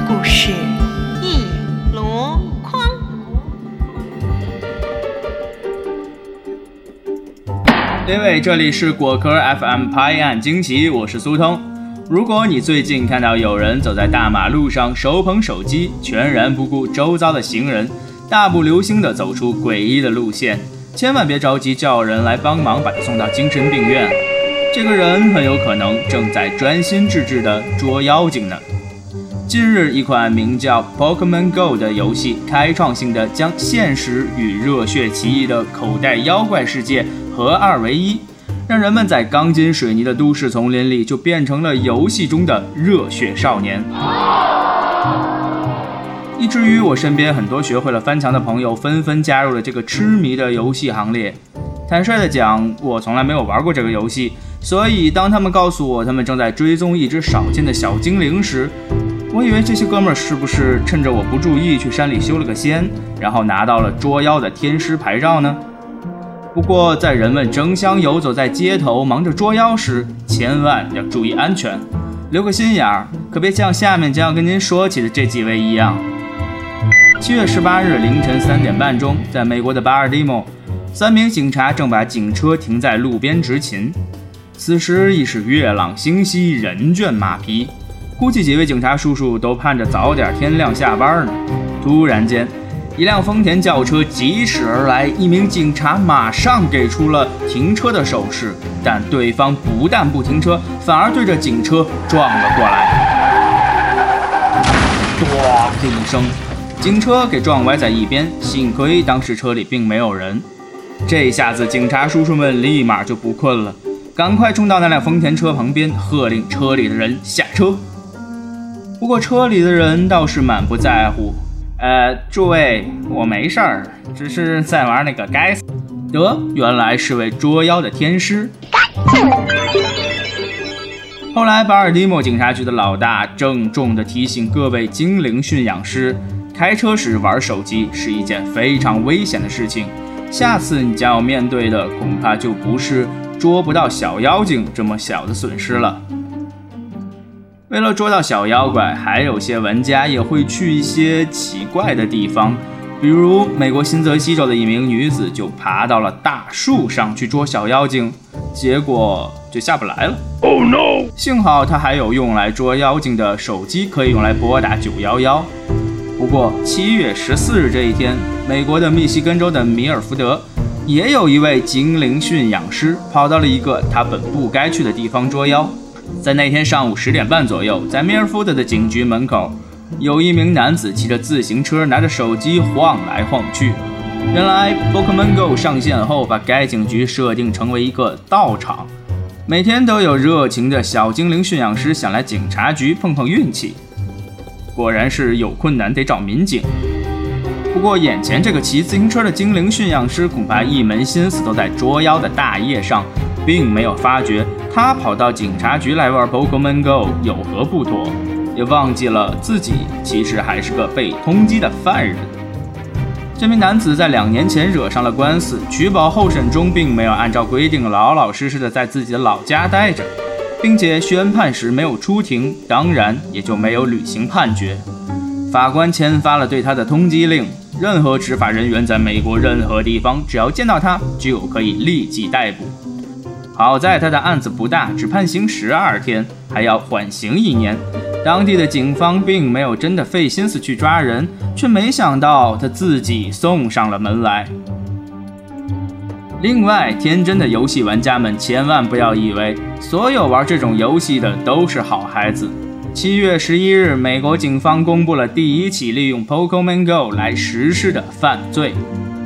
故事一箩筐。各位，这里是果壳 FM《拍案惊奇》，我是苏通。如果你最近看到有人走在大马路上，手捧手机，全然不顾周遭的行人，大步流星的走出诡异的路线，千万别着急叫人来帮忙把他送到精神病院，这个人很有可能正在专心致志的捉妖精呢。近日，一款名叫 Pokemon Go 的游戏，开创性的将现实与热血奇异的口袋妖怪世界合二为一。让人们在钢筋水泥的都市丛林里，就变成了游戏中的热血少年。以至于我身边很多学会了翻墙的朋友，纷纷加入了这个痴迷的游戏行列。坦率的讲，我从来没有玩过这个游戏，所以当他们告诉我他们正在追踪一只少见的小精灵时，我以为这些哥们儿是不是趁着我不注意去山里修了个仙，然后拿到了捉妖的天师牌照呢？不过，在人们争相游走在街头忙着捉妖时，千万要注意安全，留个心眼儿，可别像下面将要跟您说起的这几位一样。七月十八日凌晨三点半钟，在美国的巴尔的摩，三名警察正把警车停在路边执勤。此时已是月朗星稀，人倦马疲，估计几位警察叔叔都盼着早点天亮下班呢。突然间，一辆丰田轿车疾驶而来，一名警察马上给出了停车的手势，但对方不但不停车，反而对着警车撞了过来。咣的一声，警车给撞歪在一边，幸亏当时车里并没有人。这下子，警察叔叔们立马就不困了，赶快冲到那辆丰田车旁边，喝令车里的人下车。不过车里的人倒是满不在乎。呃，诸位，我没事儿，只是在玩那个该死。得，原来是位捉妖的天师。后来，巴尔的摩警察局的老大郑重地提醒各位精灵驯养师，开车时玩手机是一件非常危险的事情。下次你将要面对的，恐怕就不是捉不到小妖精这么小的损失了。为了捉到小妖怪，还有些玩家也会去一些奇怪的地方，比如美国新泽西州的一名女子就爬到了大树上去捉小妖精，结果就下不来了。Oh no！幸好她还有用来捉妖精的手机，可以用来拨打九幺幺。不过七月十四日这一天，美国的密西根州的米尔福德，也有一位精灵驯养师跑到了一个他本不该去的地方捉妖。在那天上午十点半左右，在米尔福德的警局门口，有一名男子骑着自行车，拿着手机晃来晃去。原来，Pokemon Go 上线后，把该警局设定成为一个道场，每天都有热情的小精灵驯养师想来警察局碰碰运气。果然是有困难得找民警。不过，眼前这个骑自行车的精灵驯养师，恐怕一门心思都在捉妖的大业上。并没有发觉他跑到警察局来玩 Pokemon Go 有何不妥，也忘记了自己其实还是个被通缉的犯人。这名男子在两年前惹上了官司，取保候审中并没有按照规定老老实实的在自己的老家待着，并且宣判时没有出庭，当然也就没有履行判决。法官签发了对他的通缉令，任何执法人员在美国任何地方只要见到他，就可以立即逮捕。好在他的案子不大，只判刑十二天，还要缓刑一年。当地的警方并没有真的费心思去抓人，却没想到他自己送上了门来。另外，天真的游戏玩家们千万不要以为所有玩这种游戏的都是好孩子。七月十一日，美国警方公布了第一起利用 Pokemon Go 来实施的犯罪。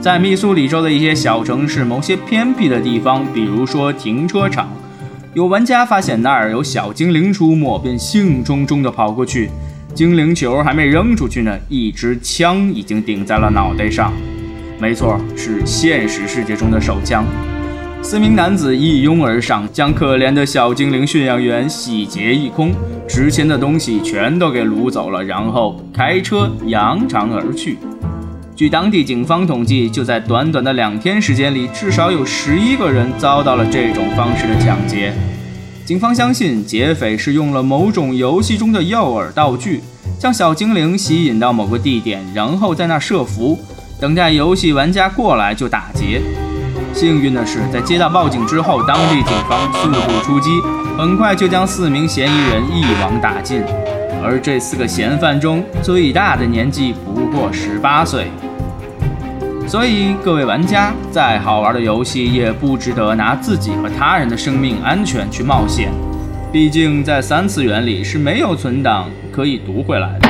在密苏里州的一些小城市，某些偏僻的地方，比如说停车场，有玩家发现那儿有小精灵出没，便兴冲冲地跑过去。精灵球还没扔出去呢，一支枪已经顶在了脑袋上。没错，是现实世界中的手枪。四名男子一拥而上，将可怜的小精灵驯养员洗劫一空，值钱的东西全都给掳走了，然后开车扬长而去。据当地警方统计，就在短短的两天时间里，至少有十一个人遭到了这种方式的抢劫。警方相信，劫匪是用了某种游戏中的诱饵道具，将小精灵吸引到某个地点，然后在那设伏，等待游戏玩家过来就打劫。幸运的是，在接到报警之后，当地警方速度出击，很快就将四名嫌疑人一网打尽。而这四个嫌犯中，最大的年纪不过十八岁。所以，各位玩家，再好玩的游戏也不值得拿自己和他人的生命安全去冒险。毕竟，在三次元里是没有存档可以读回来的。